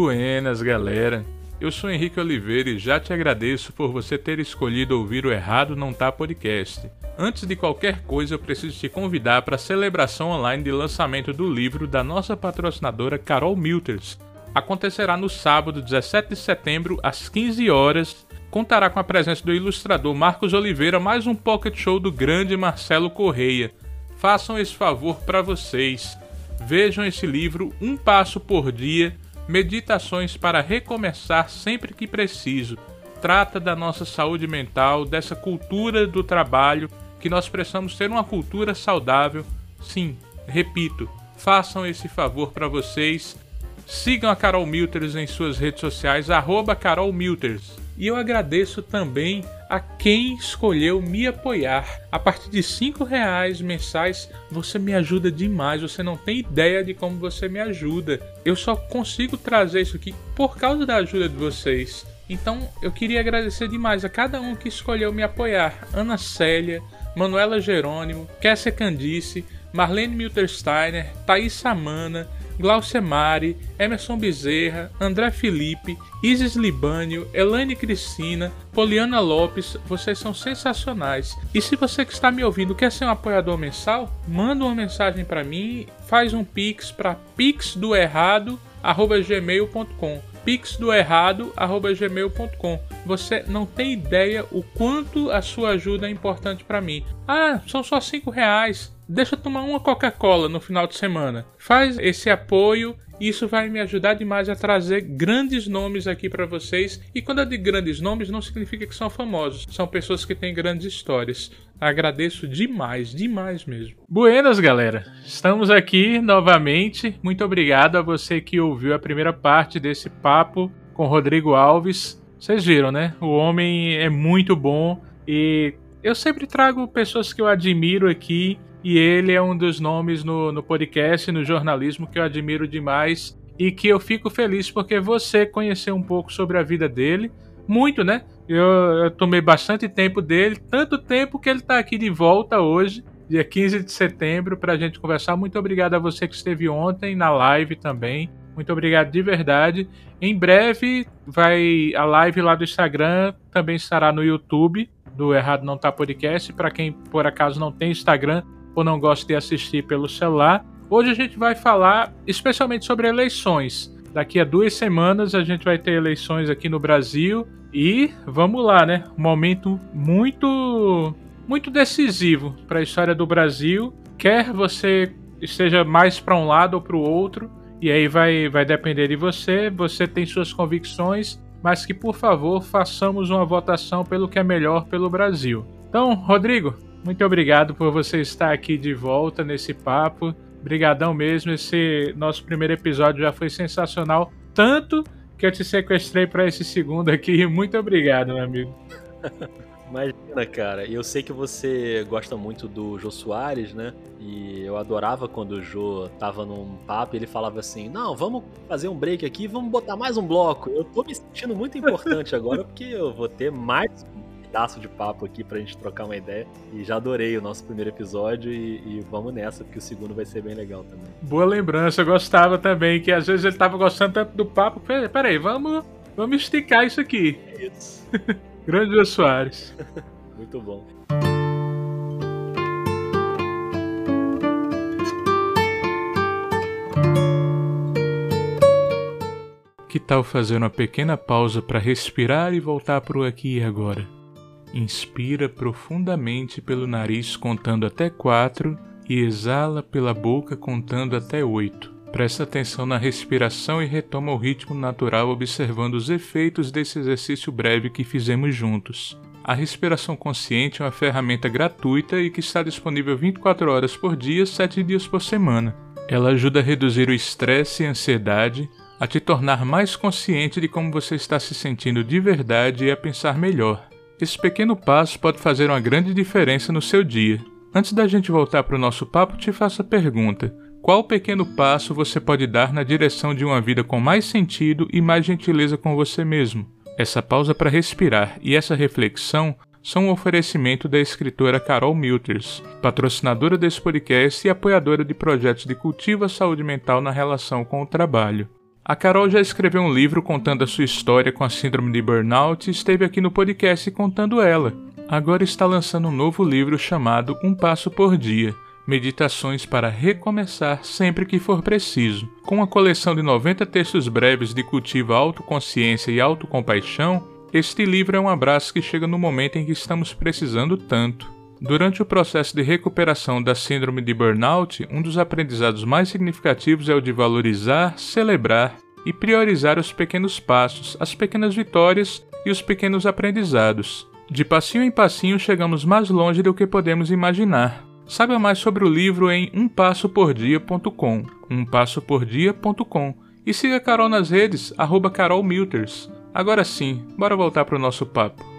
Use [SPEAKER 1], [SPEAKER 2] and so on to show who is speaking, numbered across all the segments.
[SPEAKER 1] Buenas, galera. Eu sou Henrique Oliveira e já te agradeço por você ter escolhido ouvir o Errado Não Tá Podcast. Antes de qualquer coisa, eu preciso te convidar para a celebração online de lançamento do livro da nossa patrocinadora Carol Milters. Acontecerá no sábado, 17 de setembro, às 15 horas. Contará com a presença do ilustrador Marcos Oliveira, mais um pocket show do grande Marcelo Correia. Façam esse favor para vocês. Vejam esse livro Um Passo por Dia Meditações para recomeçar sempre que preciso. Trata da nossa saúde mental, dessa cultura do trabalho, que nós precisamos ter uma cultura saudável. Sim, repito, façam esse favor para vocês. Sigam a Carol Milters em suas redes sociais, arroba Carol Milters. E eu agradeço também a quem escolheu me apoiar. A partir de cinco reais mensais, você me ajuda demais. Você não tem ideia de como você me ajuda. Eu só consigo trazer isso aqui por causa da ajuda de vocês. Então eu queria agradecer demais a cada um que escolheu me apoiar. Ana Célia, Manuela Jerônimo, Kessia Candice, Marlene Miltersteiner, Thaís Samana, Glaucia Mari, Emerson Bezerra, André Felipe, Isis Libânio, Elaine Cristina, Poliana Lopes, vocês são sensacionais. E se você que está me ouvindo quer ser um apoiador mensal, manda uma mensagem para mim, faz um pix para pixdoerrado@gmail.com pixdoerrado@gmail.com. Você não tem ideia o quanto a sua ajuda é importante para mim. Ah, são só cinco reais deixa eu tomar uma Coca-Cola no final de semana. Faz esse apoio, isso vai me ajudar demais a trazer grandes nomes aqui para vocês. E quando eu digo grandes nomes, não significa que são famosos, são pessoas que têm grandes histórias. Agradeço demais, demais mesmo. Buenas, galera. Estamos aqui novamente. Muito obrigado a você que ouviu a primeira parte desse papo com Rodrigo Alves. Vocês viram, né? O homem é muito bom e eu sempre trago pessoas que eu admiro aqui e ele é um dos nomes no, no podcast, no jornalismo, que eu admiro demais e que eu fico feliz porque você conheceu um pouco sobre a vida dele. Muito, né? Eu, eu tomei bastante tempo dele, tanto tempo que ele está aqui de volta hoje, dia 15 de setembro, para a gente conversar. Muito obrigado a você que esteve ontem na live também. Muito obrigado de verdade. Em breve vai a live lá do Instagram, também estará no YouTube do Errado Não Tá Podcast. Para quem por acaso não tem Instagram, ou não gosta de assistir pelo celular. Hoje a gente vai falar especialmente sobre eleições. Daqui a duas semanas a gente vai ter eleições aqui no Brasil e vamos lá, né? Um momento muito, muito decisivo para a história do Brasil. Quer você esteja mais para um lado ou para o outro, e aí vai, vai depender de você. Você tem suas convicções, mas que por favor façamos uma votação pelo que é melhor pelo Brasil. Então, Rodrigo, muito obrigado por você estar aqui de volta nesse papo. Obrigadão mesmo. Esse nosso primeiro episódio já foi sensacional, tanto que eu te sequestrei para esse segundo aqui. Muito obrigado, meu amigo.
[SPEAKER 2] Imagina, cara. Eu sei que você gosta muito do Jô Soares, né? E eu adorava quando o Jô tava num papo e ele falava assim: Não, vamos fazer um break aqui, vamos botar mais um bloco. Eu tô me sentindo muito importante agora porque eu vou ter mais pedaço de papo aqui pra gente trocar uma ideia. E já adorei o nosso primeiro episódio e, e vamos nessa, porque o segundo vai ser bem legal também.
[SPEAKER 1] Boa lembrança, eu gostava também, que às vezes ele tava gostando tanto do papo. Peraí, vamos, vamos esticar isso aqui.
[SPEAKER 2] É isso.
[SPEAKER 1] Grande Jô Soares.
[SPEAKER 2] Muito bom.
[SPEAKER 1] Que tal fazer uma pequena pausa para respirar e voltar para o aqui e agora? Inspira profundamente pelo nariz contando até quatro e exala pela boca contando até oito. Presta atenção na respiração e retoma o ritmo natural observando os efeitos desse exercício breve que fizemos juntos. A respiração consciente é uma ferramenta gratuita e que está disponível 24 horas por dia, 7 dias por semana. Ela ajuda a reduzir o estresse e a ansiedade, a te tornar mais consciente de como você está se sentindo de verdade e a pensar melhor. Esse pequeno passo pode fazer uma grande diferença no seu dia. Antes da gente voltar para o nosso papo, te faço a pergunta: qual pequeno passo você pode dar na direção de uma vida com mais sentido e mais gentileza com você mesmo? Essa pausa para respirar e essa reflexão são um oferecimento da escritora Carol Milters, patrocinadora desse podcast e apoiadora de projetos de cultivo à saúde mental na relação com o trabalho. A Carol já escreveu um livro contando a sua história com a síndrome de burnout e esteve aqui no podcast contando ela. Agora está lançando um novo livro chamado Um Passo por Dia Meditações para recomeçar sempre que for preciso. Com uma coleção de 90 textos breves de cultivo autoconsciência e autocompaixão, este livro é um abraço que chega no momento em que estamos precisando tanto. Durante o processo de recuperação da síndrome de burnout, um dos aprendizados mais significativos é o de valorizar, celebrar e priorizar os pequenos passos, as pequenas vitórias e os pequenos aprendizados. De passinho em passinho chegamos mais longe do que podemos imaginar. Saiba mais sobre o livro em umpassopordia.com, umpassopordia.com e siga Carol nas redes, arroba Carol Milters. Agora sim, bora voltar para o nosso papo.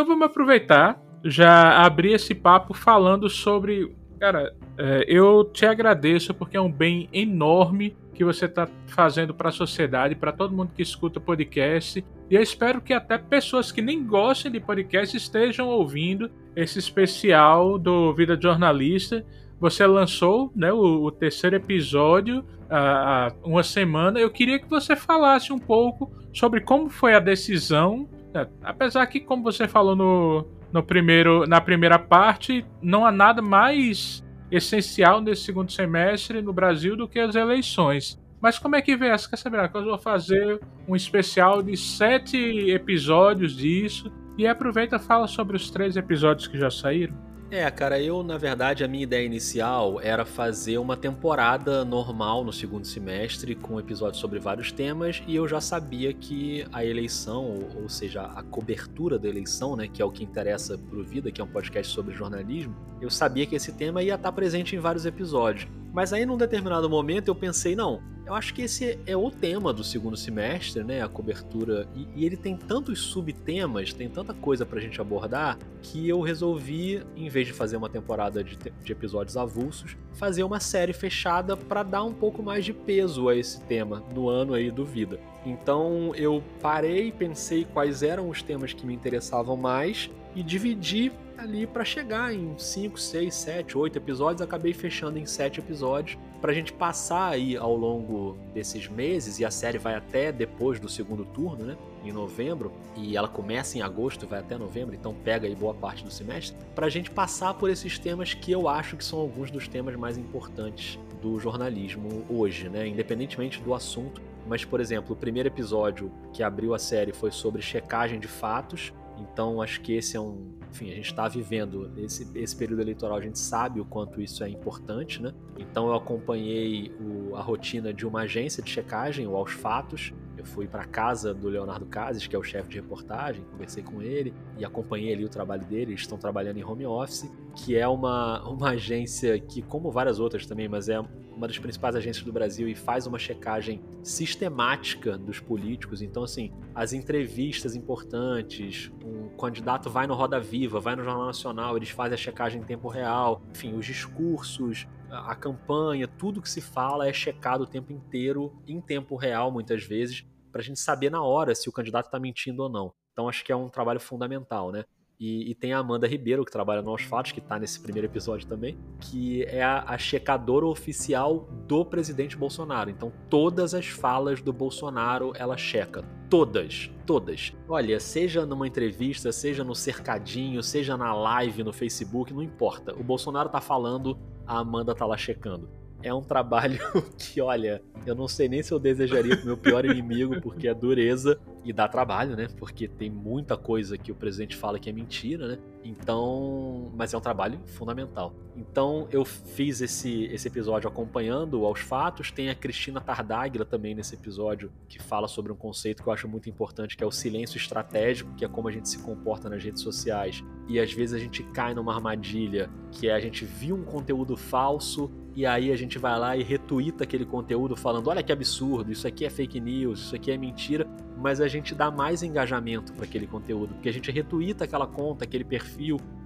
[SPEAKER 1] Então vamos aproveitar, já abrir esse papo falando sobre. Cara, é, eu te agradeço porque é um bem enorme que você está fazendo para a sociedade, para todo mundo que escuta podcast. E eu espero que até pessoas que nem gostem de podcast estejam ouvindo esse especial do Vida de Jornalista. Você lançou né, o, o terceiro episódio há uma semana. Eu queria que você falasse um pouco sobre como foi a decisão. Né, apesar que, como você falou no, no primeiro, na primeira parte, não há nada mais essencial nesse segundo semestre no Brasil do que as eleições. Mas como é que vê essa? Quer saber? Eu vou fazer um especial de sete episódios disso e aproveita e fala sobre os três episódios que já saíram.
[SPEAKER 2] É, cara, eu, na verdade, a minha ideia inicial era fazer uma temporada normal no segundo semestre, com episódios sobre vários temas, e eu já sabia que a eleição, ou seja, a cobertura da eleição, né, que é o que interessa pro Vida, que é um podcast sobre jornalismo, eu sabia que esse tema ia estar presente em vários episódios. Mas aí, num determinado momento, eu pensei, não, eu acho que esse é o tema do segundo semestre, né? A cobertura. E, e ele tem tantos subtemas, tem tanta coisa pra gente abordar, que eu resolvi, em vez de fazer uma temporada de, de episódios avulsos, fazer uma série fechada para dar um pouco mais de peso a esse tema no ano aí do Vida. Então eu parei, pensei quais eram os temas que me interessavam mais e dividi ali para chegar em 5, 6, 7, 8 episódios. Acabei fechando em 7 episódios para a gente passar aí ao longo desses meses, e a série vai até depois do segundo turno, né? Em novembro, e ela começa em agosto, vai até novembro, então pega aí boa parte do semestre, para a gente passar por esses temas que eu acho que são alguns dos temas mais importantes do jornalismo hoje, né? Independentemente do assunto. Mas, por exemplo, o primeiro episódio que abriu a série foi sobre checagem de fatos, então acho que esse é um. Enfim, a gente está vivendo esse, esse período eleitoral, a gente sabe o quanto isso é importante, né? Então eu acompanhei o, a rotina de uma agência de checagem, o Aos Fatos. Eu fui para casa do Leonardo Cases, que é o chefe de reportagem, conversei com ele e acompanhei ali o trabalho dele. Eles estão trabalhando em home office, que é uma, uma agência que, como várias outras também, mas é uma das principais agências do Brasil e faz uma checagem sistemática dos políticos. Então, assim, as entrevistas importantes, um candidato vai no Roda Viva, vai no Jornal Nacional, eles fazem a checagem em tempo real, enfim, os discursos, a campanha, tudo que se fala é checado o tempo inteiro, em tempo real, muitas vezes, para a gente saber na hora se o candidato está mentindo ou não. Então, acho que é um trabalho fundamental, né? E, e, tem a Amanda Ribeiro, que trabalha no Aos Fatos, que está nesse primeiro episódio também, que é a, a, checadora oficial do presidente Bolsonaro. Então, todas as falas do Bolsonaro ela checa. Todas, todas. Olha, seja numa entrevista, seja no cercadinho, seja na live no Facebook, não importa. O Bolsonaro tá falando, a Amanda tá lá checando é um trabalho que, olha, eu não sei nem se eu desejaria pro meu pior inimigo, porque é dureza e dá trabalho, né? Porque tem muita coisa que o presidente fala que é mentira, né? Então, mas é um trabalho fundamental. Então, eu fiz esse, esse episódio acompanhando aos fatos. Tem a Cristina Tardáguila também nesse episódio que fala sobre um conceito que eu acho muito importante, que é o silêncio estratégico, que é como a gente se comporta nas redes sociais. E às vezes a gente cai numa armadilha, que é a gente viu um conteúdo falso e aí a gente vai lá e retuita aquele conteúdo falando: olha que absurdo, isso aqui é fake news, isso aqui é mentira, mas a gente dá mais engajamento para aquele conteúdo, porque a gente retuita aquela conta, aquele perfil,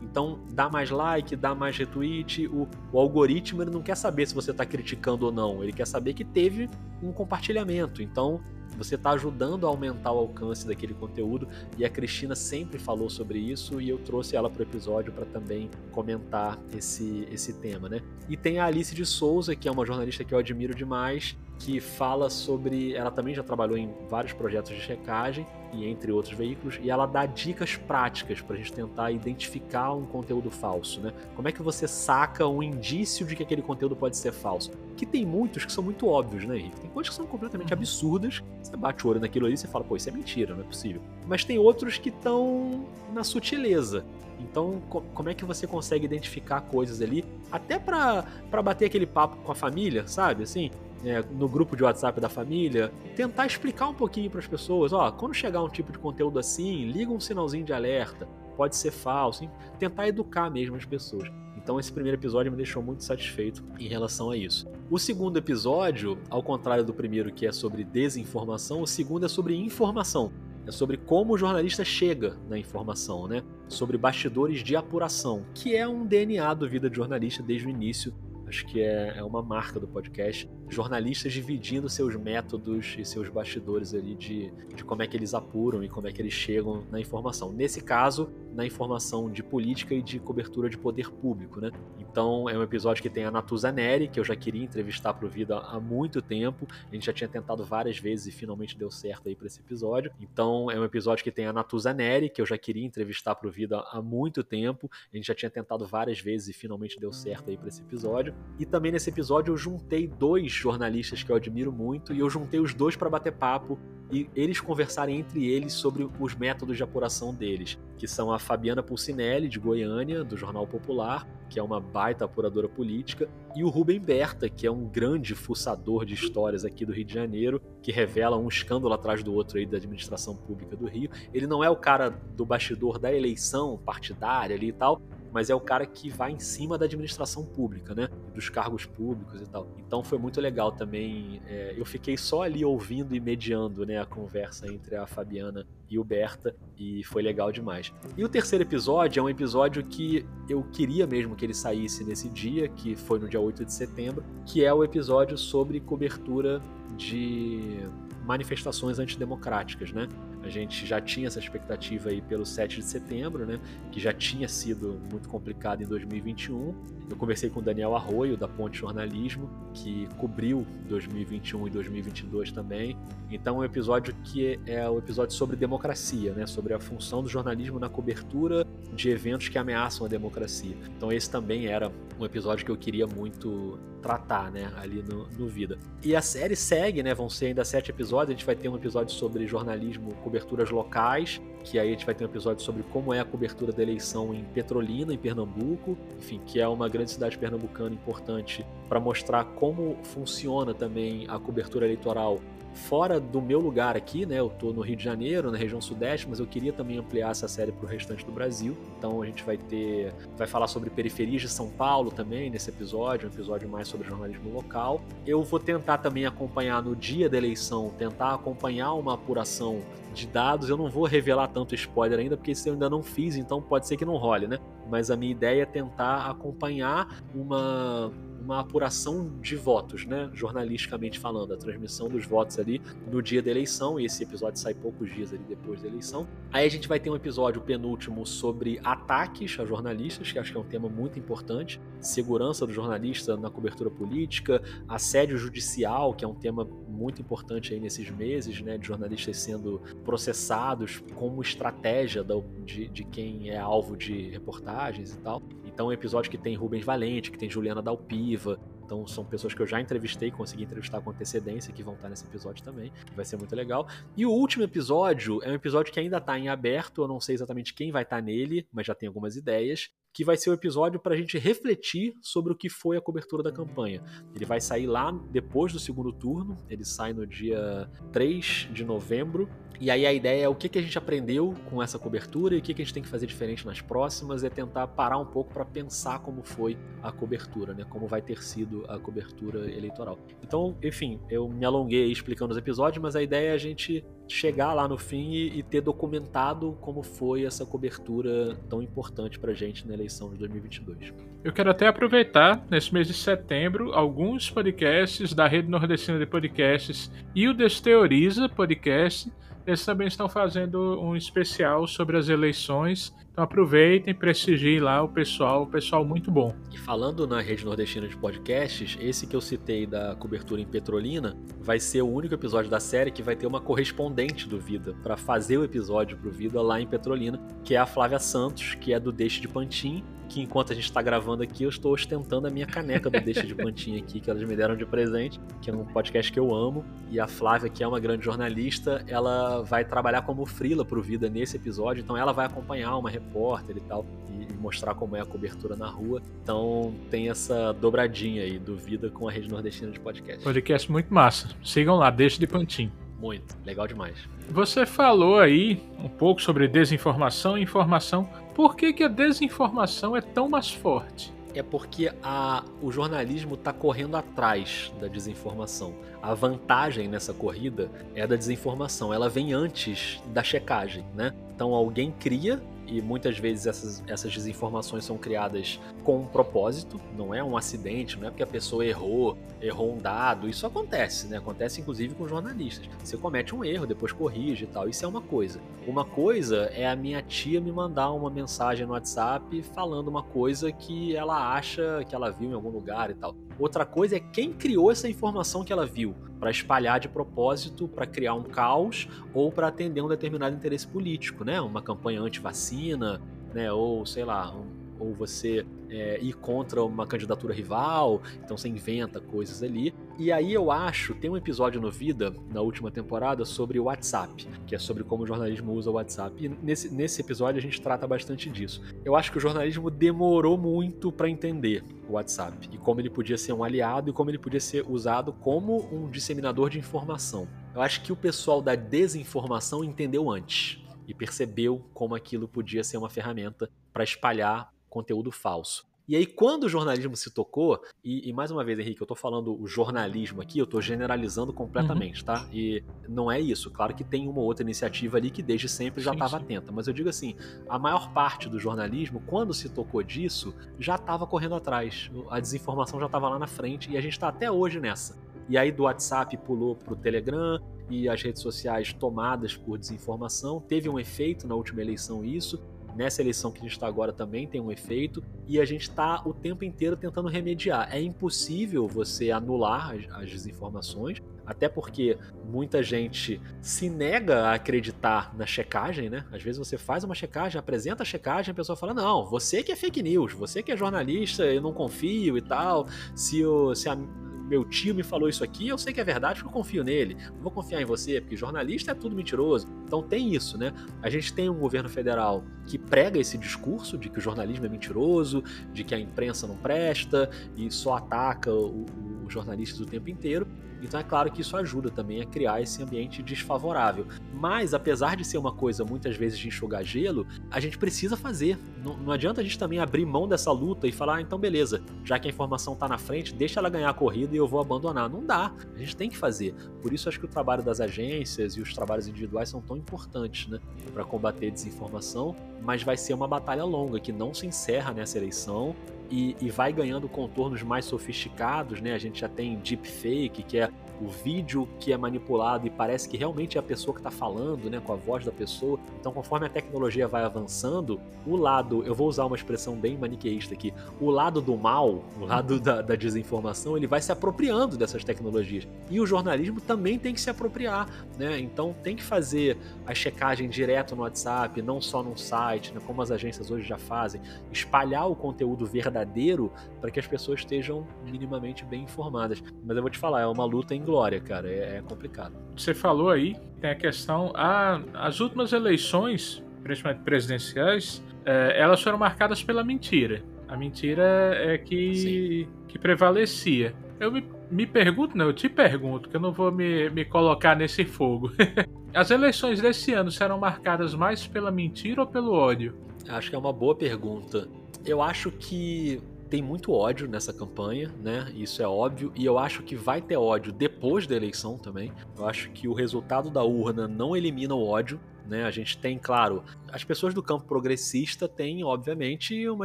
[SPEAKER 2] então dá mais like, dá mais retweet. O, o algoritmo ele não quer saber se você está criticando ou não, ele quer saber que teve um compartilhamento. Então você está ajudando a aumentar o alcance daquele conteúdo e a Cristina sempre falou sobre isso e eu trouxe ela para o episódio para também comentar esse, esse tema, né? E tem a Alice de Souza, que é uma jornalista que eu admiro demais, que fala sobre. Ela também já trabalhou em vários projetos de checagem e entre outros veículos, e ela dá dicas práticas para a gente tentar identificar um conteúdo falso, né? Como é que você saca um indício de que aquele conteúdo pode ser falso? Que tem muitos que são muito óbvios, né, Henrique? Tem coisas que são completamente uhum. absurdas. Você bate o olho naquilo ali e você fala, pô, isso é mentira, não é possível. Mas tem outros que estão na sutileza. Então, como é que você consegue identificar coisas ali, até para bater aquele papo com a família, sabe? Assim, é, no grupo de WhatsApp da família, tentar explicar um pouquinho para as pessoas, ó, quando chegar um tipo de conteúdo assim, liga um sinalzinho de alerta, pode ser falso, tentar educar mesmo as pessoas. Então esse primeiro episódio me deixou muito satisfeito em relação a isso. O segundo episódio, ao contrário do primeiro que é sobre desinformação, o segundo é sobre informação. É sobre como o jornalista chega na informação, né? Sobre bastidores de apuração, que é um DNA do Vida de Jornalista desde o início acho que é, é uma marca do podcast. Jornalistas dividindo seus métodos e seus bastidores ali de, de como é que eles apuram e como é que eles chegam na informação. Nesse caso, na informação de política e de cobertura de poder público, né? Então é um episódio que tem a Natuza Neri, que eu já queria entrevistar para o Vida há muito tempo. A gente já tinha tentado várias vezes e finalmente deu certo aí para esse episódio. Então é um episódio que tem a Natuza Neri, que eu já queria entrevistar para o Vida há muito tempo. A gente já tinha tentado várias vezes e finalmente deu certo aí para esse episódio. E também nesse episódio eu juntei dois jornalistas que eu admiro muito e eu juntei os dois para bater papo e eles conversarem entre eles sobre os métodos de apuração deles, que são a Fabiana Pulcinelli, de Goiânia, do Jornal Popular, que é uma baita apuradora política, e o Rubem Berta, que é um grande fuçador de histórias aqui do Rio de Janeiro, que revela um escândalo atrás do outro aí da administração pública do Rio. Ele não é o cara do bastidor da eleição partidária ali e tal, mas é o cara que vai em cima da administração pública, né? Dos cargos públicos e tal. Então foi muito legal também. É, eu fiquei só ali ouvindo e mediando né, a conversa entre a Fabiana e o Berta, e foi legal demais. E o terceiro episódio é um episódio que eu queria mesmo que ele saísse nesse dia, que foi no dia 8 de setembro, que é o episódio sobre cobertura de manifestações antidemocráticas, né? A gente já tinha essa expectativa aí pelo 7 de setembro, né? Que já tinha sido muito complicado em 2021. Eu conversei com o Daniel Arroio, da Ponte Jornalismo, que cobriu 2021 e 2022 também. Então, é um episódio que é o um episódio sobre democracia, né? Sobre a função do jornalismo na cobertura de eventos que ameaçam a democracia. Então, esse também era um episódio que eu queria muito tratar, né, ali no, no Vida. E a série segue, né, vão ser ainda sete episódios, a gente vai ter um episódio sobre jornalismo, coberturas locais, que aí a gente vai ter um episódio sobre como é a cobertura da eleição em Petrolina, em Pernambuco, enfim, que é uma grande cidade pernambucana importante para mostrar como funciona também a cobertura eleitoral fora do meu lugar aqui, né? Eu tô no Rio de Janeiro, na região sudeste, mas eu queria também ampliar essa série para o restante do Brasil. Então a gente vai ter, vai falar sobre periferias de São Paulo também nesse episódio, um episódio mais sobre jornalismo local. Eu vou tentar também acompanhar no dia da eleição, tentar acompanhar uma apuração de dados. Eu não vou revelar tanto spoiler ainda, porque isso eu ainda não fiz, então pode ser que não role, né? Mas a minha ideia é tentar acompanhar uma uma apuração de votos, né? Jornalisticamente falando, a transmissão dos votos ali no dia da eleição, e esse episódio sai poucos dias ali depois da eleição. Aí a gente vai ter um episódio penúltimo sobre ataques a jornalistas, que acho que é um tema muito importante, segurança do jornalista na cobertura política, assédio judicial, que é um tema muito importante aí nesses meses, né, de jornalistas sendo processados como estratégia de, de quem é alvo de reportagens e tal. Então, é um episódio que tem Rubens Valente, que tem Juliana Dalpiva. Então, são pessoas que eu já entrevistei, consegui entrevistar com antecedência, que vão estar nesse episódio também. Vai ser muito legal. E o último episódio é um episódio que ainda está em aberto. Eu não sei exatamente quem vai estar nele, mas já tem algumas ideias que vai ser o um episódio para a gente refletir sobre o que foi a cobertura da campanha. Ele vai sair lá depois do segundo turno, ele sai no dia 3 de novembro. E aí a ideia é o que, a gente aprendeu com essa cobertura e o que, que a gente tem que fazer diferente nas próximas, é tentar parar um pouco para pensar como foi a cobertura, né? Como vai ter sido a cobertura eleitoral. Então, enfim, eu me alonguei explicando os episódios, mas a ideia é a gente chegar lá no fim e, e ter documentado como foi essa cobertura tão importante pra gente na eleição de 2022.
[SPEAKER 1] Eu quero até aproveitar, nesse mês de setembro, alguns podcasts da Rede Nordestina de Podcasts e o Desteoriza Podcast eles também estão fazendo um especial sobre as eleições. Então aproveitem, prestigiem lá o pessoal, o pessoal muito bom.
[SPEAKER 2] E falando na rede nordestina de podcasts, esse que eu citei da cobertura em Petrolina vai ser o único episódio da série que vai ter uma correspondente do Vida para fazer o episódio pro Vida lá em Petrolina, que é a Flávia Santos, que é do Deixe de Pantin que enquanto a gente está gravando aqui, eu estou ostentando a minha caneca do Deixa de Pantinha aqui, que elas me deram de presente, que é um podcast que eu amo. E a Flávia, que é uma grande jornalista, ela vai trabalhar como frila pro Vida nesse episódio, então ela vai acompanhar uma repórter e tal, e mostrar como é a cobertura na rua. Então tem essa dobradinha aí do Vida com a Rede Nordestina de Podcast.
[SPEAKER 1] Podcast muito massa. Sigam lá, Deixa de Pantinho.
[SPEAKER 2] Muito, legal demais.
[SPEAKER 1] Você falou aí um pouco sobre desinformação e informação. Por que, que a desinformação é tão mais forte?
[SPEAKER 2] É porque a, o jornalismo está correndo atrás da desinformação. A vantagem nessa corrida é da desinformação. Ela vem antes da checagem, né? Então alguém cria e muitas vezes essas, essas desinformações são criadas com um propósito, não é um acidente, não é porque a pessoa errou, errou um dado, isso acontece, né? Acontece inclusive com jornalistas. Você comete um erro, depois corrige e tal, isso é uma coisa. Uma coisa é a minha tia me mandar uma mensagem no WhatsApp falando uma coisa que ela acha que ela viu em algum lugar e tal. Outra coisa é quem criou essa informação que ela viu para espalhar de propósito, para criar um caos ou para atender um determinado interesse político, né? Uma campanha anti-vacina, né? Ou sei lá, um ou você é, ir contra uma candidatura rival, então você inventa coisas ali. E aí eu acho, tem um episódio no Vida, na última temporada, sobre o WhatsApp, que é sobre como o jornalismo usa o WhatsApp. E nesse, nesse episódio a gente trata bastante disso. Eu acho que o jornalismo demorou muito para entender o WhatsApp e como ele podia ser um aliado e como ele podia ser usado como um disseminador de informação. Eu acho que o pessoal da desinformação entendeu antes e percebeu como aquilo podia ser uma ferramenta para espalhar conteúdo falso. E aí, quando o jornalismo se tocou, e, e, mais uma vez, Henrique, eu tô falando o jornalismo aqui, eu tô generalizando completamente, uhum. tá? E não é isso. Claro que tem uma outra iniciativa ali que desde sempre já estava atenta. Mas eu digo assim: a maior parte do jornalismo, quando se tocou disso, já estava correndo atrás. A desinformação já estava lá na frente e a gente está até hoje nessa. E aí do WhatsApp pulou pro Telegram e as redes sociais tomadas por desinformação. Teve um efeito na última eleição isso nessa eleição que a gente está agora também tem um efeito e a gente está o tempo inteiro tentando remediar. É impossível você anular as, as desinformações, até porque muita gente se nega a acreditar na checagem, né? Às vezes você faz uma checagem, apresenta a checagem, a pessoa fala: Não, você que é fake news, você que é jornalista, eu não confio e tal. Se, o, se a, meu tio me falou isso aqui, eu sei que é verdade porque eu confio nele. Não vou confiar em você, porque jornalista é tudo mentiroso. Então tem isso, né? A gente tem um governo federal que prega esse discurso de que o jornalismo é mentiroso, de que a imprensa não presta e só ataca os jornalistas o tempo inteiro. Então é claro que isso ajuda também a criar esse ambiente desfavorável. Mas, apesar de ser uma coisa muitas vezes de enxugar gelo, a gente precisa fazer. Não, não adianta a gente também abrir mão dessa luta e falar, ah, então beleza, já que a informação está na frente, deixa ela ganhar a corrida e eu vou abandonar. Não dá. A gente tem que fazer. Por isso acho que o trabalho das agências e os trabalhos individuais são tão importantes, né? Para combater desinformação. Mas vai ser uma batalha longa que não se encerra nessa eleição e, e, vai ganhando contornos mais sofisticados, né? A gente já tem deepfake, que é o vídeo que é manipulado e parece que realmente é a pessoa que está falando, né, com a voz da pessoa. Então, conforme a tecnologia vai avançando, o lado, eu vou usar uma expressão bem maniqueísta aqui, o lado do mal, o lado da, da desinformação, ele vai se apropriando dessas tecnologias. E o jornalismo também tem que se apropriar, né? Então, tem que fazer a checagem direto no WhatsApp, não só num site, né, como as agências hoje já fazem, espalhar o conteúdo verdadeiro para que as pessoas estejam minimamente bem informadas. Mas eu vou te falar, é uma luta em glória, cara. É, é complicado.
[SPEAKER 1] Você falou aí, tem a questão. A, as últimas eleições, principalmente presidenciais, é, elas foram marcadas pela mentira. A mentira é que, que prevalecia. Eu me, me pergunto, não, eu te pergunto, que eu não vou me, me colocar nesse fogo. As eleições desse ano serão marcadas mais pela mentira ou pelo ódio?
[SPEAKER 2] Acho que é uma boa pergunta. Eu acho que tem muito ódio nessa campanha, né? Isso é óbvio. E eu acho que vai ter ódio depois da eleição também. Eu acho que o resultado da urna não elimina o ódio. Né? A gente tem, claro, as pessoas do campo progressista têm, obviamente, uma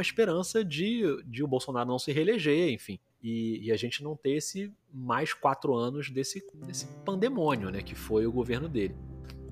[SPEAKER 2] esperança de, de o Bolsonaro não se reeleger, enfim. E, e, a gente não ter esse mais quatro anos desse, desse pandemônio, né? Que foi o governo dele.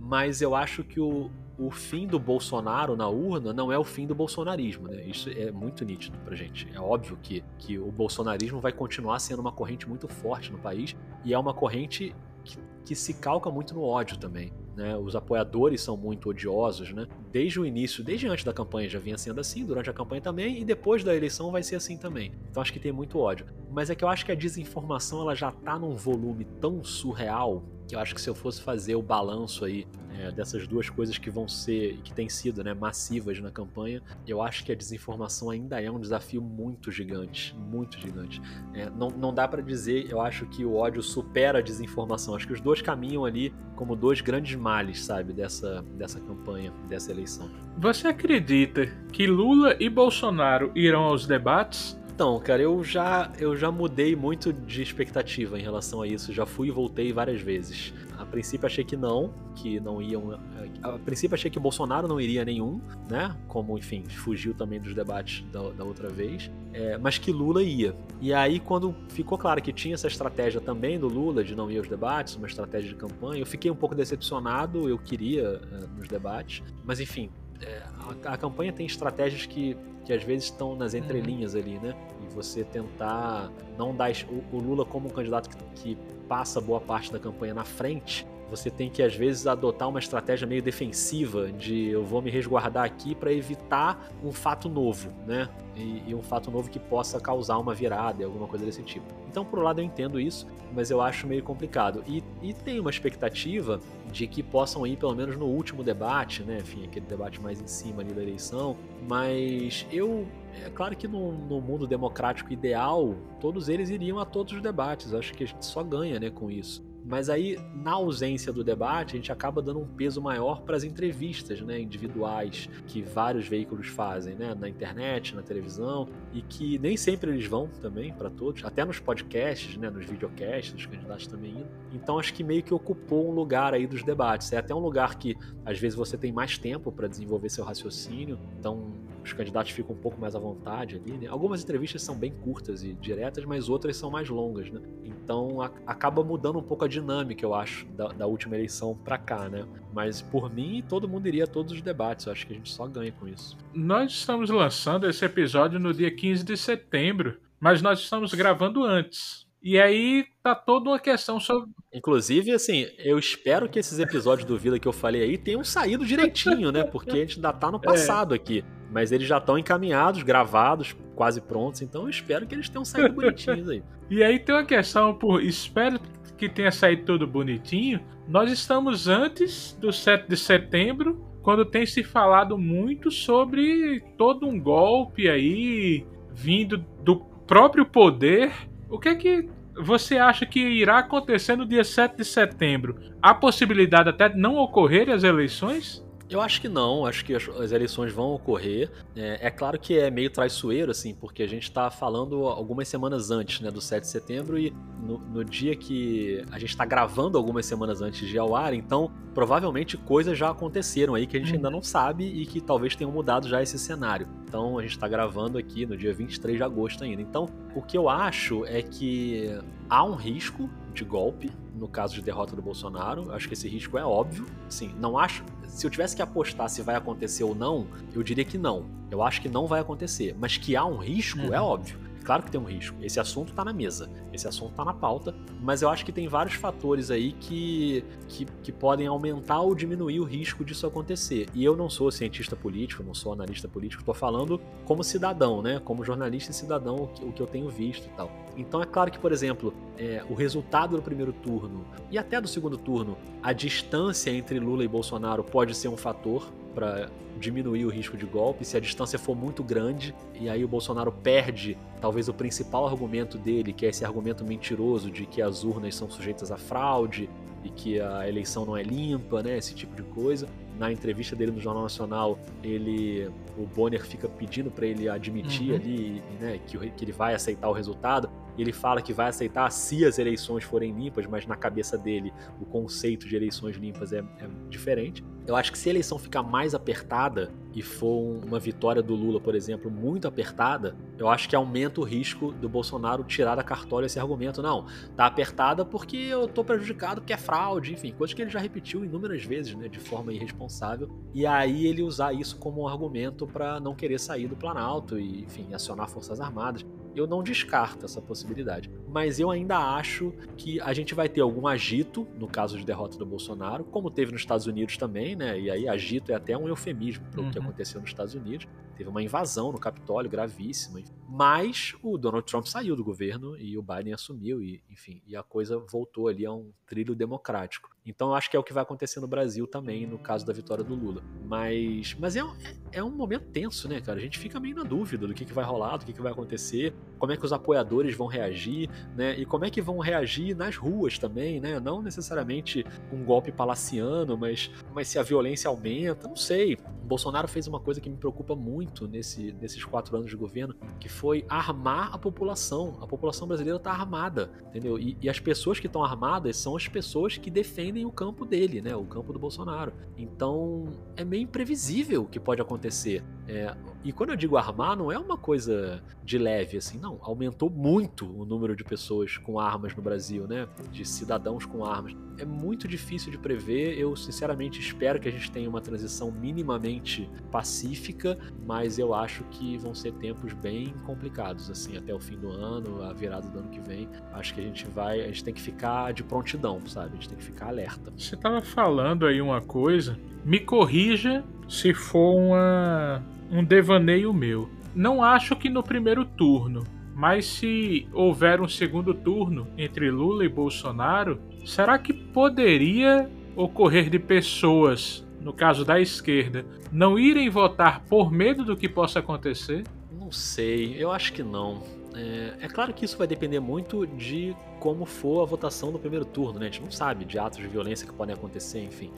[SPEAKER 2] Mas eu acho que o, o fim do Bolsonaro na urna não é o fim do bolsonarismo, né? Isso é muito nítido pra gente. É óbvio que, que o bolsonarismo vai continuar sendo uma corrente muito forte no país e é uma corrente que, que se calca muito no ódio também. Né? Os apoiadores são muito odiosos, né? Desde o início, desde antes da campanha já vinha sendo assim, durante a campanha também, e depois da eleição vai ser assim também. Então acho que tem muito ódio. Mas é que eu acho que a desinformação ela já tá num volume tão surreal que eu acho que se eu fosse fazer o balanço aí é, dessas duas coisas que vão ser, que têm sido né, massivas na campanha, eu acho que a desinformação ainda é um desafio muito gigante, muito gigante. É, não, não dá para dizer, eu acho que o ódio supera a desinformação. Acho que os dois caminham ali como dois grandes males, sabe, dessa, dessa campanha, dessa eleição.
[SPEAKER 1] Você acredita que Lula e Bolsonaro irão aos debates?
[SPEAKER 2] Então, cara, eu já, eu já mudei muito de expectativa em relação a isso. Já fui e voltei várias vezes. A princípio achei que não, que não iam. A princípio achei que o Bolsonaro não iria nenhum, né? Como, enfim, fugiu também dos debates da, da outra vez. É, mas que Lula ia. E aí, quando ficou claro que tinha essa estratégia também do Lula de não ir aos debates, uma estratégia de campanha, eu fiquei um pouco decepcionado. Eu queria é, nos debates. Mas, enfim, é, a, a, campanha tem estratégias que, que às vezes estão nas uhum. entrelinhas ali, né? E você tentar não dar o, o Lula como um candidato que, que passa boa parte da campanha na frente, você tem que às vezes adotar uma estratégia meio defensiva de eu vou me resguardar aqui para evitar um fato novo, né? E, e, um fato novo que possa causar uma virada, alguma coisa desse tipo. Então, por um lado, eu entendo isso, mas eu acho meio complicado. E, e tem uma expectativa de que possam ir pelo menos no último debate, né? Enfim, aquele debate mais em cima ali da eleição. Mas eu é claro que no, no, mundo democrático ideal, todos eles iriam a todos os debates. Acho que a gente só ganha né, com isso. Mas aí, na ausência do debate, a gente acaba dando um peso maior para as entrevistas né, individuais que vários veículos fazem, né, na internet, na televisão, e que nem sempre eles vão também para todos, até nos podcasts, né, nos videocasts, os candidatos também indo. Então acho que meio que ocupou um lugar aí dos debates. É até um lugar que às vezes você tem mais tempo para desenvolver seu raciocínio, então os candidatos ficam um pouco mais à vontade ali, né? Algumas entrevistas são bem curtas e diretas, mas outras são mais longas, né? Então a, acaba mudando um pouco a dinâmica, eu acho, da, da última eleição para cá, né? Mas por mim, todo mundo iria a todos os debates. Eu acho que a gente só ganha com isso.
[SPEAKER 1] Nós estamos lançando esse episódio no dia 15 de setembro, mas nós estamos gravando antes. E aí tá toda uma questão sobre.
[SPEAKER 2] Inclusive, assim, eu espero que esses episódios do Vila que eu falei aí tenham saído direitinho, né? Porque a gente ainda tá no é. passado é. aqui. Mas eles já estão encaminhados, gravados, quase prontos, então eu espero que eles tenham saído bonitinhos aí.
[SPEAKER 1] E aí tem uma questão por. Espero que tenha saído tudo bonitinho. Nós estamos antes do 7 de setembro, quando tem se falado muito sobre todo um golpe aí vindo do próprio poder. O que é que você acha que irá acontecer no dia 7 de setembro? Há possibilidade até de não ocorrer as eleições?
[SPEAKER 2] Eu acho que não, acho que as, eleições vão ocorrer. É, é, claro que é meio traiçoeiro, assim, porque a gente está falando algumas semanas antes né, do 7 de setembro e no, no dia que a gente está gravando algumas semanas antes de ir ao ar, então provavelmente coisas já aconteceram aí que a gente ainda não sabe e que talvez tenham mudado já esse cenário. Então a gente está gravando aqui no dia 23 de agosto ainda. Então o que eu acho é que há um risco de golpe no caso de derrota do Bolsonaro. Acho que esse risco é óbvio. Sim, não acho. Se eu tivesse que apostar se vai acontecer ou não, eu diria que não. Eu acho que não vai acontecer. Mas que há um risco é uhum. é óbvio. Claro que tem um risco. Esse assunto está na mesa, esse assunto está na pauta, mas eu acho que tem vários fatores aí que, que, que, podem aumentar ou diminuir o risco disso acontecer. E eu não sou cientista político, não sou analista político, estou falando como cidadão, né? Como jornalista e cidadão, o que, o que eu tenho visto e tal. Então é claro que, por exemplo, é, o resultado do primeiro turno e até do segundo turno, a distância entre Lula e Bolsonaro pode ser um fator para diminuir o risco de golpe. Se a distância for muito grande e aí o Bolsonaro perde talvez o principal argumento dele, que é esse argumento mentiroso de que as urnas são sujeitas a fraude e que a eleição não é limpa, né, esse tipo de coisa. Na entrevista dele no Jornal Nacional, ele, o Bonner fica pedindo para ele admitir uhum. ali, né, que, que ele vai aceitar o resultado ele fala que vai aceitar se as eleições forem limpas, mas na cabeça dele o conceito de eleições limpas é, é diferente. Eu acho que se a eleição ficar mais apertada e for uma vitória do Lula, por exemplo, muito apertada, eu acho que aumenta o risco do Bolsonaro tirar da cartola esse argumento. Não, tá apertada porque eu tô prejudicado, porque é fraude, enfim, coisa que ele já repetiu inúmeras vezes, né, de forma irresponsável. E aí ele usar isso como um argumento para não querer sair do Planalto e, enfim, acionar Forças Armadas eu não descarto essa possibilidade. Mas eu ainda acho que a gente vai ter algum agito, no caso de derrota do Bolsonaro, como teve nos Estados Unidos também, né? E aí agito é até um eufemismo para o uhum. que aconteceu nos Estados Unidos. Teve uma invasão no Capitólio gravíssima. Mas o Donald Trump saiu do governo e o Biden assumiu, e, enfim, e a coisa voltou ali a um trilho democrático. Então eu acho que é o que vai acontecer no Brasil também, no caso da vitória do Lula. Mas, mas é, é, é um momento tenso, né, cara? A gente fica meio na dúvida do que, que vai rolar, do que, que vai acontecer, como é que os apoiadores vão reagir, né? E como é que vão reagir nas ruas também, né? Não necessariamente um golpe palaciano, mas, mas se a violência aumenta, não sei. Bolsonaro fez uma coisa que me preocupa muito nesse, nesses quatro anos de governo, que foi armar a população. A população brasileira está armada, entendeu? E, e as pessoas que estão armadas são as pessoas que defendem o campo dele, né? O campo do Bolsonaro. Então é meio imprevisível o que pode acontecer. É, e quando eu digo armar, não é uma coisa de leve, assim, não. Aumentou muito o número de pessoas com armas no Brasil, né? De cidadãos com armas. É muito difícil de prever. Eu, sinceramente, espero que a gente tenha uma transição minimamente pacífica, mas eu acho que vão ser tempos bem complicados, assim, até o fim do ano, a virada do ano que vem. Acho que a gente vai, a gente tem que ficar de prontidão, sabe? A gente tem que ficar alerta.
[SPEAKER 1] Você estava falando aí uma coisa, me corrija se for uma um devaneio meu. Não acho que no primeiro turno, mas se houver um segundo turno entre Lula e Bolsonaro, será que poderia ocorrer de pessoas, no caso da esquerda, não irem votar por medo do que possa acontecer?
[SPEAKER 2] Não sei, eu acho que não. É, é, claro que isso vai depender muito de como for a votação no primeiro turno, né? A gente não sabe de atos de violência que podem acontecer, enfim.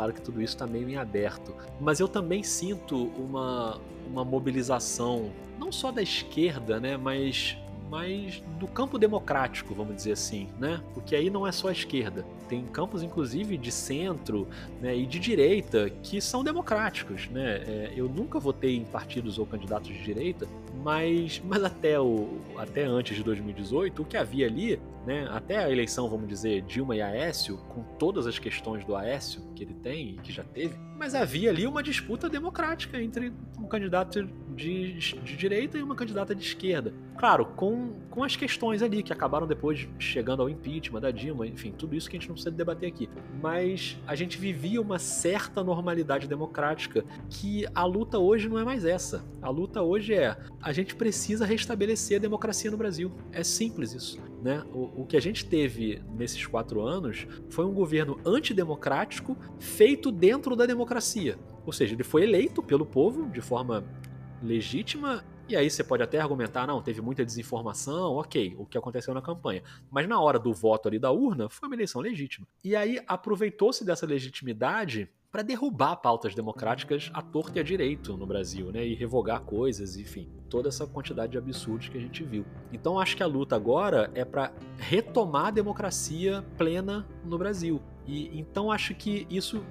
[SPEAKER 2] Claro que tudo isso está meio em aberto. Mas eu também sinto uma, uma mobilização, não só da esquerda, né? Mas mas do campo democrático, vamos dizer assim, né? Porque aí não é só a esquerda. Tem campos, inclusive, de centro né, e de direita que são democráticos, né? É, eu nunca votei em partidos ou candidatos de direita, mas, mas até, o, até antes de 2018, o que havia ali, né, até a eleição, vamos dizer, Dilma e Aécio, com todas as questões do Aécio que ele tem e que já teve, mas havia ali uma disputa democrática entre um candidato de, de direita e uma candidata de esquerda. Claro, com, com as questões ali que acabaram depois chegando ao impeachment da Dilma, enfim, tudo isso que a gente não precisa debater aqui. Mas a gente vivia uma certa normalidade democrática que a luta hoje não é mais essa. A luta hoje é a gente precisa restabelecer a democracia no Brasil. É simples isso. Né? O, o que a gente teve nesses quatro anos foi um governo antidemocrático feito dentro da democracia. Ou seja, ele foi eleito pelo povo de forma legítima. E aí você pode até argumentar, não, teve muita desinformação, ok, o que aconteceu na campanha. Mas na hora do voto ali da urna, foi uma eleição legítima. E aí aproveitou-se dessa legitimidade para derrubar pautas democráticas à torta e à direito no Brasil, né? E revogar coisas, enfim, toda essa quantidade de absurdos que a gente viu. Então acho que a luta agora é para retomar a democracia plena no Brasil. E então acho que isso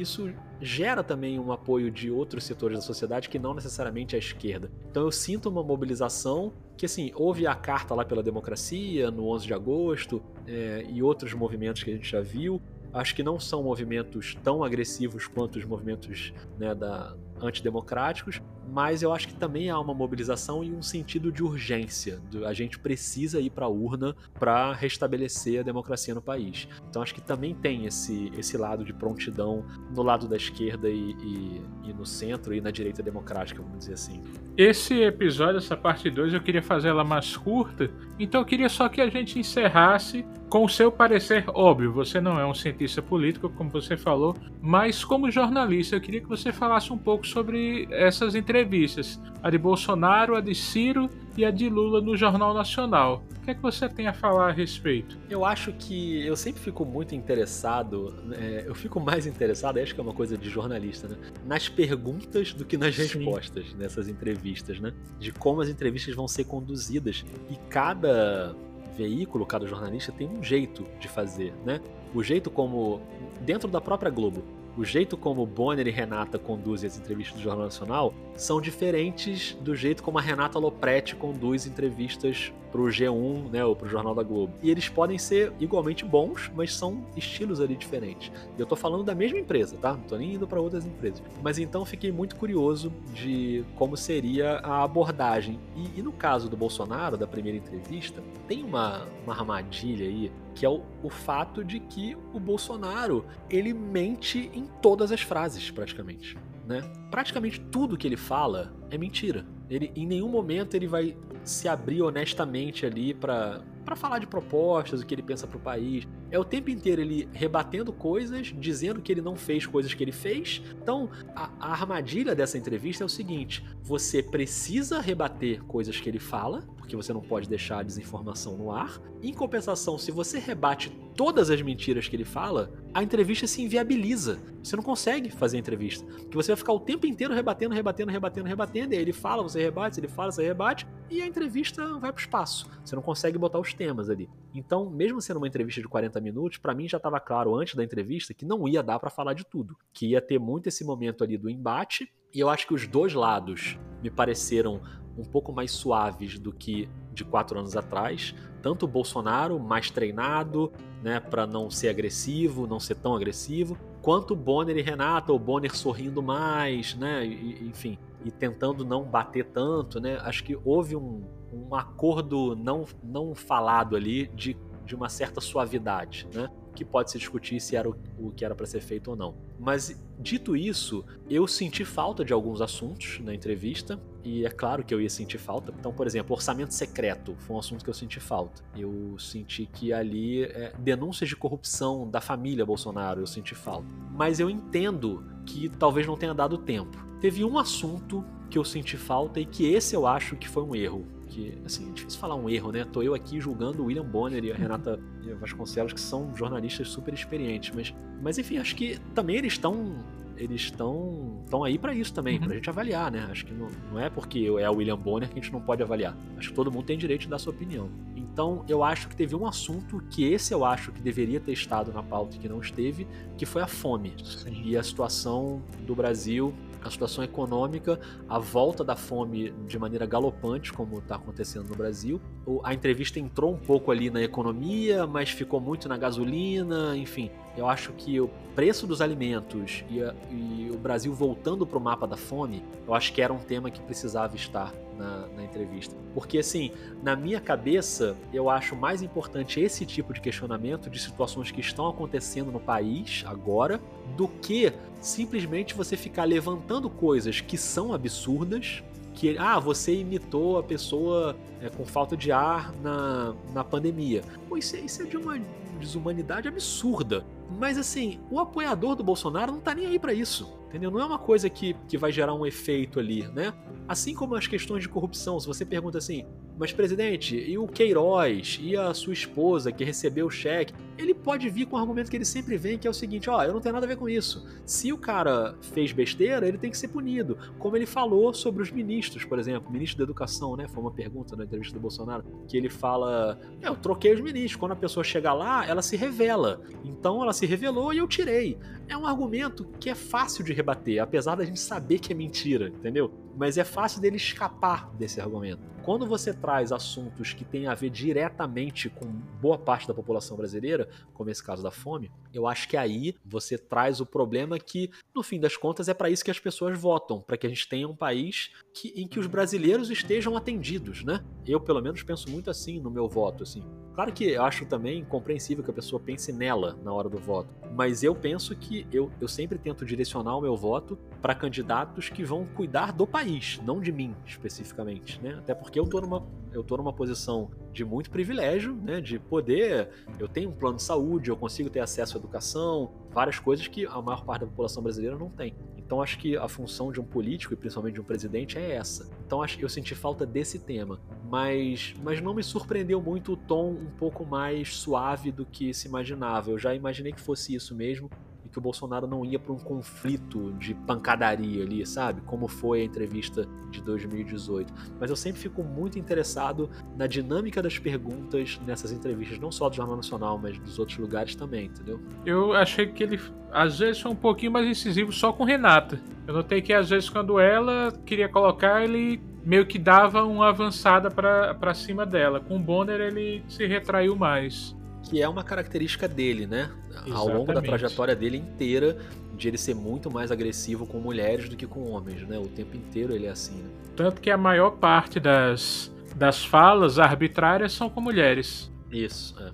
[SPEAKER 2] isso gera também um apoio de outros setores da sociedade que não necessariamente a esquerda. Então eu sinto uma mobilização que, assim, houve a carta lá pela democracia no 11 de agosto é, e outros movimentos que a gente já viu. Acho que não são movimentos tão agressivos quanto os movimentos né, da, antidemocráticos, mas eu acho que também há uma mobilização e um sentido de urgência. A gente precisa ir para a urna para restabelecer a democracia no país. Então acho que também tem esse, esse lado de prontidão no lado da esquerda e, e, e no centro e na direita democrática, vamos dizer assim.
[SPEAKER 1] Esse episódio, essa parte 2, eu queria fazer ela mais curta, então eu queria só que a gente encerrasse com o seu parecer óbvio. Você não é um cientista político, como você falou, mas como jornalista, eu queria que você falasse um pouco sobre essas entrevistas, a de Bolsonaro, a de Ciro e a de Lula no Jornal Nacional. O que é que você tem a falar a respeito?
[SPEAKER 2] Eu acho que eu sempre fico muito interessado, é, eu fico mais interessado, acho que é uma coisa de jornalista, né? Nas perguntas do que nas Sim. respostas nessas entrevistas, né? De como as entrevistas vão ser conduzidas. E cada veículo, cada jornalista tem um jeito de fazer, né? O jeito como, dentro da própria Globo, o jeito como Bonner e Renata conduzem as entrevistas do Jornal Nacional são diferentes do jeito como a Renata Lopretti conduz entrevistas pro G1, né, ou pro Jornal da Globo. E eles podem ser igualmente bons, mas são estilos ali diferentes. E eu tô falando da mesma empresa, tá? Não tô nem indo para outras empresas. Mas então fiquei muito curioso de como seria a abordagem. E, e no caso do Bolsonaro, da primeira entrevista, tem uma, uma armadilha aí que é o, o, fato de que o Bolsonaro ele mente em todas as frases praticamente, né? Praticamente tudo que ele fala é mentira. Ele em nenhum momento ele vai se abrir honestamente ali para para falar de propostas, o que ele pensa para o país. É o tempo inteiro ele rebatendo coisas, dizendo que ele não fez coisas que ele fez. Então, a, a armadilha dessa entrevista é o seguinte: você precisa rebater coisas que ele fala, porque você não pode deixar a desinformação no ar. Em compensação, se você rebate todas as mentiras que ele fala, a entrevista se inviabiliza. Você não consegue fazer a entrevista. Porque você vai ficar o tempo inteiro rebatendo, rebatendo, rebatendo, rebatendo. E aí ele fala, você rebate, ele fala, você rebate. E a entrevista vai pro espaço. Você não consegue botar os temas ali. Então, mesmo sendo uma entrevista de 40 minutos, para mim já estava claro antes da entrevista que não ia dar para falar de tudo. Que ia ter muito esse momento ali do embate. E eu acho que os dois lados me pareceram um pouco mais suaves do que de quatro anos atrás. Tanto o Bolsonaro, mais treinado, né, para não ser agressivo, não ser tão agressivo, quanto Bonner e Renata, o Bonner sorrindo mais, né, e, enfim, e tentando não bater tanto, né. Acho que houve um, um acordo não, não falado ali de, de uma certa suavidade, né que pode se discutir se era o, o que era para ser feito ou não. Mas dito isso, eu senti falta de alguns assuntos na entrevista e é claro que eu ia sentir falta. Então, por exemplo, orçamento secreto foi um assunto que eu senti falta. Eu senti que ali é, denúncias de corrupção da família Bolsonaro eu senti falta. Mas eu entendo que talvez não tenha dado tempo. Teve um assunto que eu senti falta e que esse eu acho que foi um erro que, assim, é difícil falar um erro, né? Tô eu aqui julgando o William Bonner e a Renata Vasconcelos, que são jornalistas super experientes, mas, mas enfim, acho que também eles estão eles estão estão aí para isso também, uhum. pra gente avaliar, né? Acho que não, não é porque é o William Bonner que a gente não pode avaliar. Acho que todo mundo tem direito de dar sua opinião. Então, eu acho que teve um assunto que esse eu acho que deveria ter estado na pauta e que não esteve, que foi a fome Sim. e a situação do Brasil a situação econômica, a volta da fome de maneira galopante, como está acontecendo no Brasil. A entrevista entrou um pouco ali na economia, mas ficou muito na gasolina, enfim. Eu acho que preço dos alimentos e, a, e o Brasil voltando para o mapa da fome, eu acho que era um tema que precisava estar na, na, entrevista. Porque, assim, na minha cabeça, eu acho mais importante esse tipo de questionamento de situações que estão acontecendo no país agora, do que simplesmente você ficar levantando coisas que são absurdas. Que, ah, você imitou a pessoa é, com falta de ar na, na pandemia. Pô, isso, é, isso é de uma desumanidade absurda. Mas assim, o apoiador do Bolsonaro não tá nem aí para isso. Entendeu? Não é uma coisa que, que vai gerar um efeito ali, né? Assim como as questões de corrupção, se você pergunta assim, mas presidente, e o Queiroz, e a sua esposa que recebeu o cheque, ele pode vir com o argumento que ele sempre vem, que é o seguinte: ó, eu não tenho nada a ver com isso. Se o cara fez besteira, ele tem que ser punido. Como ele falou sobre os ministros, por exemplo, ministro da Educação, né? Foi uma pergunta na entrevista do Bolsonaro, que ele fala: é, eu troquei os ministros. Quando a pessoa chega lá, ela se revela. Então ela se revelou e eu tirei. É um argumento que é fácil de rebater, apesar da gente saber que é mentira, entendeu? Mas é fácil dele escapar desse argumento. quando você traz assuntos que têm a ver diretamente com boa parte da população brasileira, como esse caso da fome, eu acho que aí você traz o problema que, no fim das contas, é para isso que as pessoas votam, para que a gente tenha um país que, em que os brasileiros estejam atendidos, né? Eu, pelo menos, penso muito assim no meu voto, assim. Claro que eu acho também compreensível que a pessoa pense nela na hora do voto, mas eu penso que eu, eu sempre tento direcionar o meu voto para candidatos que vão cuidar do país, não de mim especificamente, né? Até porque eu tô numa, eu tô numa posição de muito privilégio, né? De poder, eu tenho um plano de saúde, eu consigo ter acesso à educação, várias coisas que a maior parte da população brasileira não tem. Então acho que a função de um político e principalmente de um presidente é essa. Então eu senti falta desse tema, mas mas não me surpreendeu muito o tom um pouco mais suave do que se imaginava. Eu já imaginei que fosse isso mesmo que o Bolsonaro não ia para um conflito de pancadaria ali, sabe? Como foi a entrevista de 2018. Mas eu sempre fico muito interessado na dinâmica das perguntas nessas entrevistas, não só do Jornal Nacional, mas dos outros lugares também, entendeu?
[SPEAKER 1] Eu achei que ele às vezes foi um pouquinho mais incisivo só com Renata. Eu notei que às vezes quando ela queria colocar, ele meio que dava uma avançada para cima dela. Com o Bonner ele se retraiu mais
[SPEAKER 2] que é uma característica dele, né? Exatamente. Ao longo da trajetória dele inteira, de ele ser muito mais agressivo com mulheres do que com homens, né? O tempo inteiro ele é assim, né?
[SPEAKER 1] Tanto que a maior parte das, das falas arbitrárias são com mulheres.
[SPEAKER 2] Isso, é.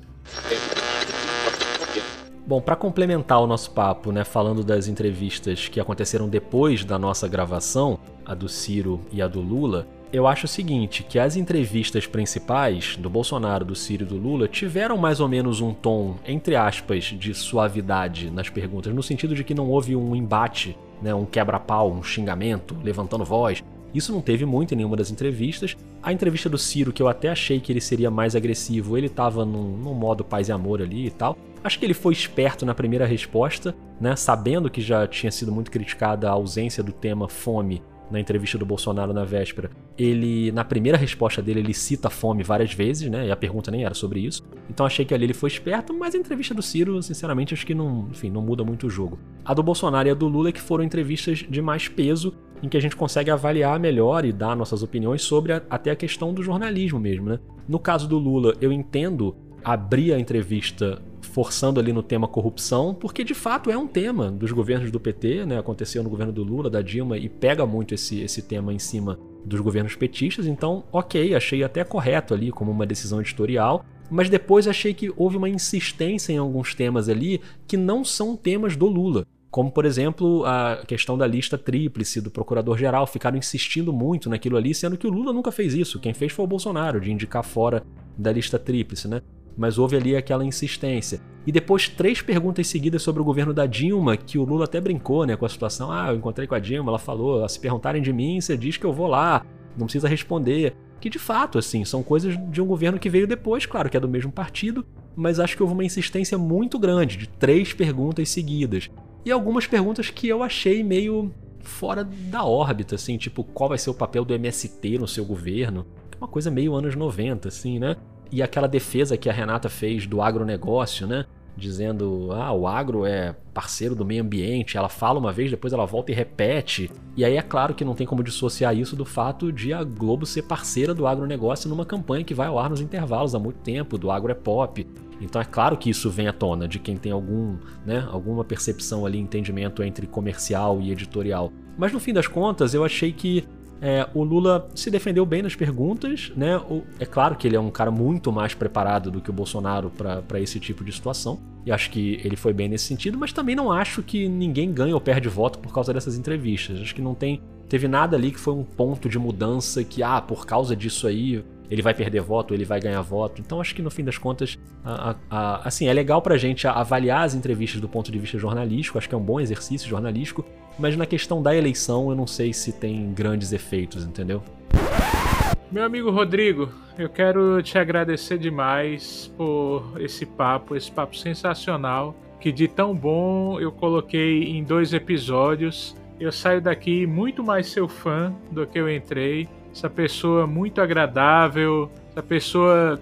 [SPEAKER 2] Bom, para complementar o nosso papo, né, falando das entrevistas que aconteceram depois da nossa gravação, a do Ciro e a do Lula, eu acho o seguinte, que as entrevistas principais do Bolsonaro, do Ciro e do Lula tiveram mais ou menos um tom, entre aspas, de suavidade nas perguntas, no sentido de que não houve um embate, né, um quebra-pau, um xingamento, levantando voz. Isso não teve muito em nenhuma das entrevistas. A entrevista do Ciro, que eu até achei que ele seria mais agressivo, ele tava num, num modo paz e amor ali e tal. Acho que ele foi esperto na primeira resposta, né, sabendo que já tinha sido muito criticada a ausência do tema fome na entrevista do Bolsonaro na véspera, ele, na primeira resposta dele, ele cita fome várias vezes, né? E a pergunta nem era sobre isso. Então achei que ali ele foi esperto, mas a entrevista do Ciro, sinceramente, acho que não, enfim, não muda muito o jogo. A do Bolsonaro e a do Lula é que foram entrevistas de mais peso, em que a gente consegue avaliar melhor e dar nossas opiniões sobre a, até a questão do jornalismo mesmo, né? No caso do Lula, eu entendo abrir a entrevista forçando ali no tema corrupção, porque de fato é um tema dos governos do PT, né? Aconteceu no governo do Lula, da Dilma, e pega muito esse, esse tema em cima dos governos petistas, então, ok, achei até correto ali como uma decisão editorial, mas depois achei que houve uma insistência em alguns temas ali que não são temas do Lula. Como, por exemplo, a questão da lista tríplice do procurador-geral. Ficaram insistindo muito naquilo ali, sendo que o Lula nunca fez isso. Quem fez foi o Bolsonaro, de indicar fora da lista tríplice, né? Mas houve ali aquela insistência. E depois três perguntas seguidas sobre o governo da Dilma, que o Lula até brincou né, com a situação. Ah, eu encontrei com a Dilma, ela falou, se perguntarem de mim, você diz que eu vou lá, não precisa responder. Que de fato, assim, são coisas de um governo que veio depois, claro que é do mesmo partido, mas acho que houve uma insistência muito grande, de três perguntas seguidas. E algumas perguntas que eu achei meio fora da órbita, assim, tipo, qual vai ser o papel do MST no seu governo? É uma coisa meio anos 90, assim, né? E aquela defesa que a Renata fez do agronegócio, né? Dizendo, ah, o agro é parceiro do meio ambiente. Ela fala uma vez, depois ela volta e repete. E aí é claro que não tem como dissociar isso do fato de a Globo ser parceira do agronegócio numa campanha que vai ao ar nos intervalos há muito tempo, do agro é pop. Então é claro que isso vem à tona de quem tem algum, né, alguma percepção ali, entendimento entre comercial e editorial. Mas no fim das contas, eu achei que é, o Lula se defendeu bem nas perguntas, né? O, é claro que ele é um cara muito mais preparado do que o Bolsonaro para esse tipo de situação. E acho que ele foi bem nesse sentido, mas também não acho que ninguém ganha ou perde voto por causa dessas entrevistas. Acho que não tem. Teve nada ali que foi um ponto de mudança que, ah, por causa disso aí, ele vai perder voto, ele vai ganhar voto. Então acho que no fim das contas, a, a, a, assim, é legal pra gente avaliar as entrevistas do ponto de vista jornalístico, acho que é um bom exercício jornalístico, mas na questão da eleição eu não sei se tem grandes efeitos, entendeu?
[SPEAKER 1] Meu amigo Rodrigo, eu quero te agradecer demais por esse papo, esse papo sensacional, que de tão bom eu coloquei em dois episódios. Eu saio daqui muito mais seu fã do que eu entrei essa pessoa muito agradável, essa pessoa.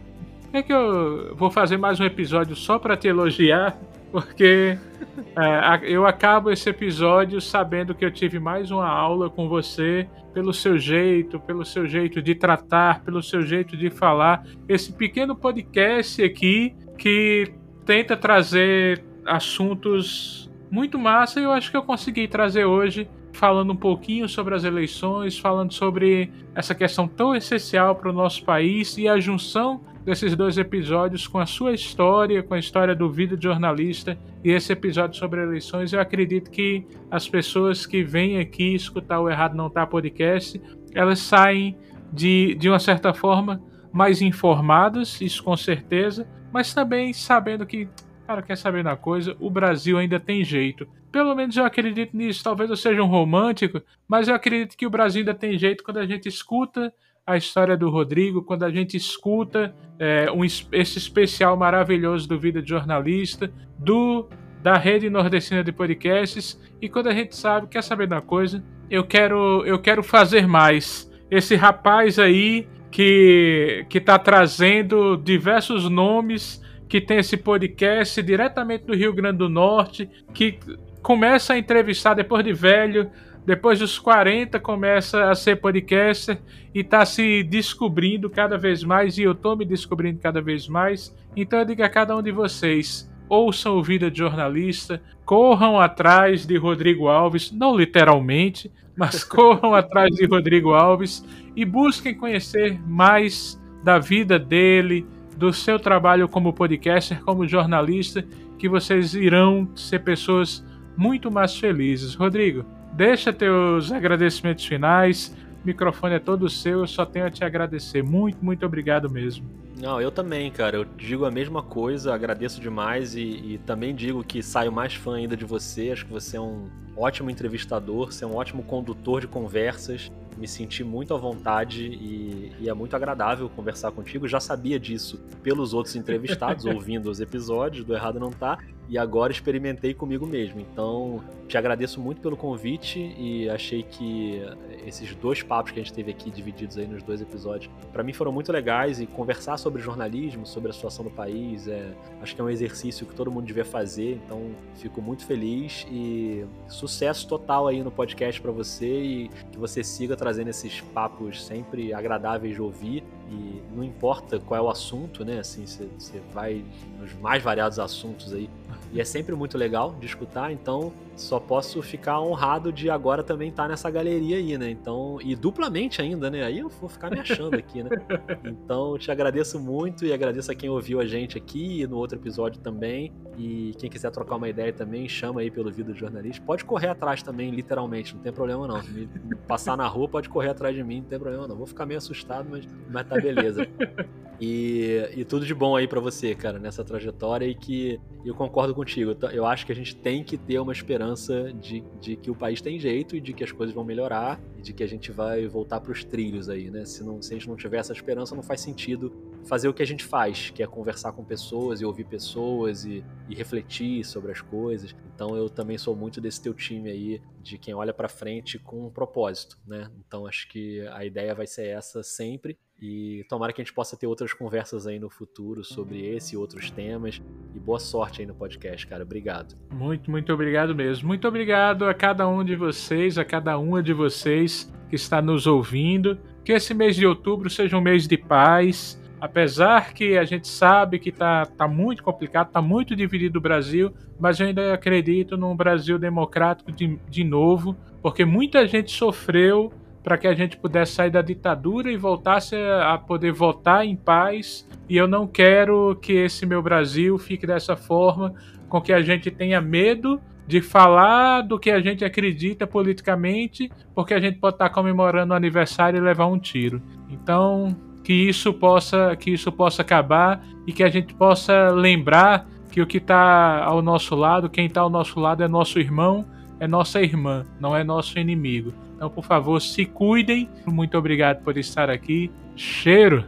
[SPEAKER 1] É que eu vou fazer mais um episódio só para te elogiar, porque é, eu acabo esse episódio sabendo que eu tive mais uma aula com você pelo seu jeito, pelo seu jeito de tratar, pelo seu jeito de falar. Esse pequeno podcast aqui que tenta trazer assuntos muito massa e eu acho que eu consegui trazer hoje falando um pouquinho sobre as eleições, falando sobre essa questão tão essencial para o nosso país e a junção desses dois episódios com a sua história, com a história do vida de jornalista e esse episódio sobre eleições. Eu acredito que as pessoas que vêm aqui escutar o Errado Não Tá podcast, elas saem de, de uma certa forma mais informadas, isso com certeza, mas também sabendo que Cara, quer saber uma coisa? O Brasil ainda tem jeito. Pelo menos eu acredito nisso. Talvez eu seja um romântico, mas eu acredito que o Brasil ainda tem jeito quando a gente escuta a história do Rodrigo, quando a gente escuta é, um, esse especial maravilhoso do Vida de Jornalista, do da Rede Nordestina de Podcasts, e quando a gente sabe, quer saber uma coisa? Eu quero, eu quero fazer mais. Esse rapaz aí que, que tá trazendo diversos nomes que tem esse podcast diretamente do Rio Grande do Norte, que começa a entrevistar depois de velho, depois dos 40 começa a ser podcaster e está se descobrindo cada vez mais, e eu estou me descobrindo cada vez mais. Então eu digo a cada um de vocês: ouçam o Vida de Jornalista, corram atrás de Rodrigo Alves, não literalmente, mas corram atrás de Rodrigo Alves e busquem conhecer mais da vida dele, do seu trabalho como podcaster, como jornalista, que vocês irão ser pessoas muito mais felizes. Rodrigo, deixa teus agradecimentos finais. O microfone é todo seu, eu só tenho a te agradecer. Muito, muito obrigado mesmo.
[SPEAKER 2] Não, eu também, cara. Eu digo a mesma coisa, agradeço demais e, e também digo que saio mais fã ainda de você. Acho que você é um ótimo entrevistador, você é um ótimo condutor de conversas me senti muito à vontade e, e, é muito agradável conversar contigo. Já sabia disso pelos outros entrevistados, ouvindo os episódios do Errado Não Tá, e agora experimentei comigo mesmo. Então, te agradeço muito pelo convite e achei que esses dois papos que a gente teve aqui divididos aí nos dois episódios, para mim foram muito legais e conversar sobre jornalismo, sobre a situação do país, é, acho que é um exercício que todo mundo devia fazer. Então, fico muito feliz e sucesso total aí no podcast para você e que você siga trazendo esses papos sempre agradáveis de ouvir e não importa qual é o assunto, né? Assim, você vai nos mais variados assuntos aí e é sempre muito legal de escutar, então só posso ficar honrado de agora também estar tá nessa galeria aí, né? Então, e duplamente ainda, né? Aí eu vou ficar me achando aqui, né? Então, te agradeço muito e agradeço a quem ouviu a gente aqui e no outro episódio também. E quem quiser trocar uma ideia também, chama aí pelo Vida de Jornalista. Pode correr atrás também, literalmente, não tem problema não. Me passar na rua, pode correr atrás de mim, não tem problema não. Vou ficar meio assustado, mas, mas tá beleza. E, e tudo de bom aí para você, cara, nessa trajetória e que eu concordo contigo. Eu acho que a gente tem que ter uma esperança de, de que o país tem jeito e de que as coisas vão melhorar e de que a gente vai voltar para os trilhos aí, né? Se, não, se a gente não tiver essa esperança, não faz sentido fazer o que a gente faz, que é conversar com pessoas e ouvir pessoas e, e refletir sobre as coisas. Então eu também sou muito desse teu time aí, de quem olha para frente com um propósito, né? Então acho que a ideia vai ser essa sempre e tomara que a gente possa ter outras conversas aí no futuro sobre esse e outros temas. E boa sorte aí no podcast, cara. Obrigado.
[SPEAKER 1] Muito, muito obrigado mesmo. Muito obrigado a cada um de vocês, a cada uma de vocês que está nos ouvindo. Que esse mês de outubro seja um mês de paz. Apesar que a gente sabe que está tá muito complicado, está muito dividido o Brasil, mas eu ainda acredito num Brasil democrático de, de novo, porque muita gente sofreu para que a gente pudesse sair da ditadura e voltasse a poder votar em paz. E eu não quero que esse meu Brasil fique dessa forma, com que a gente tenha medo de falar do que a gente acredita politicamente, porque a gente pode estar comemorando o aniversário e levar um tiro. Então, que isso possa, que isso possa acabar e que a gente possa lembrar que o que está ao nosso lado, quem está ao nosso lado é nosso irmão, é nossa irmã, não é nosso inimigo. Então, por favor, se cuidem. Muito obrigado por estar aqui. Cheiro!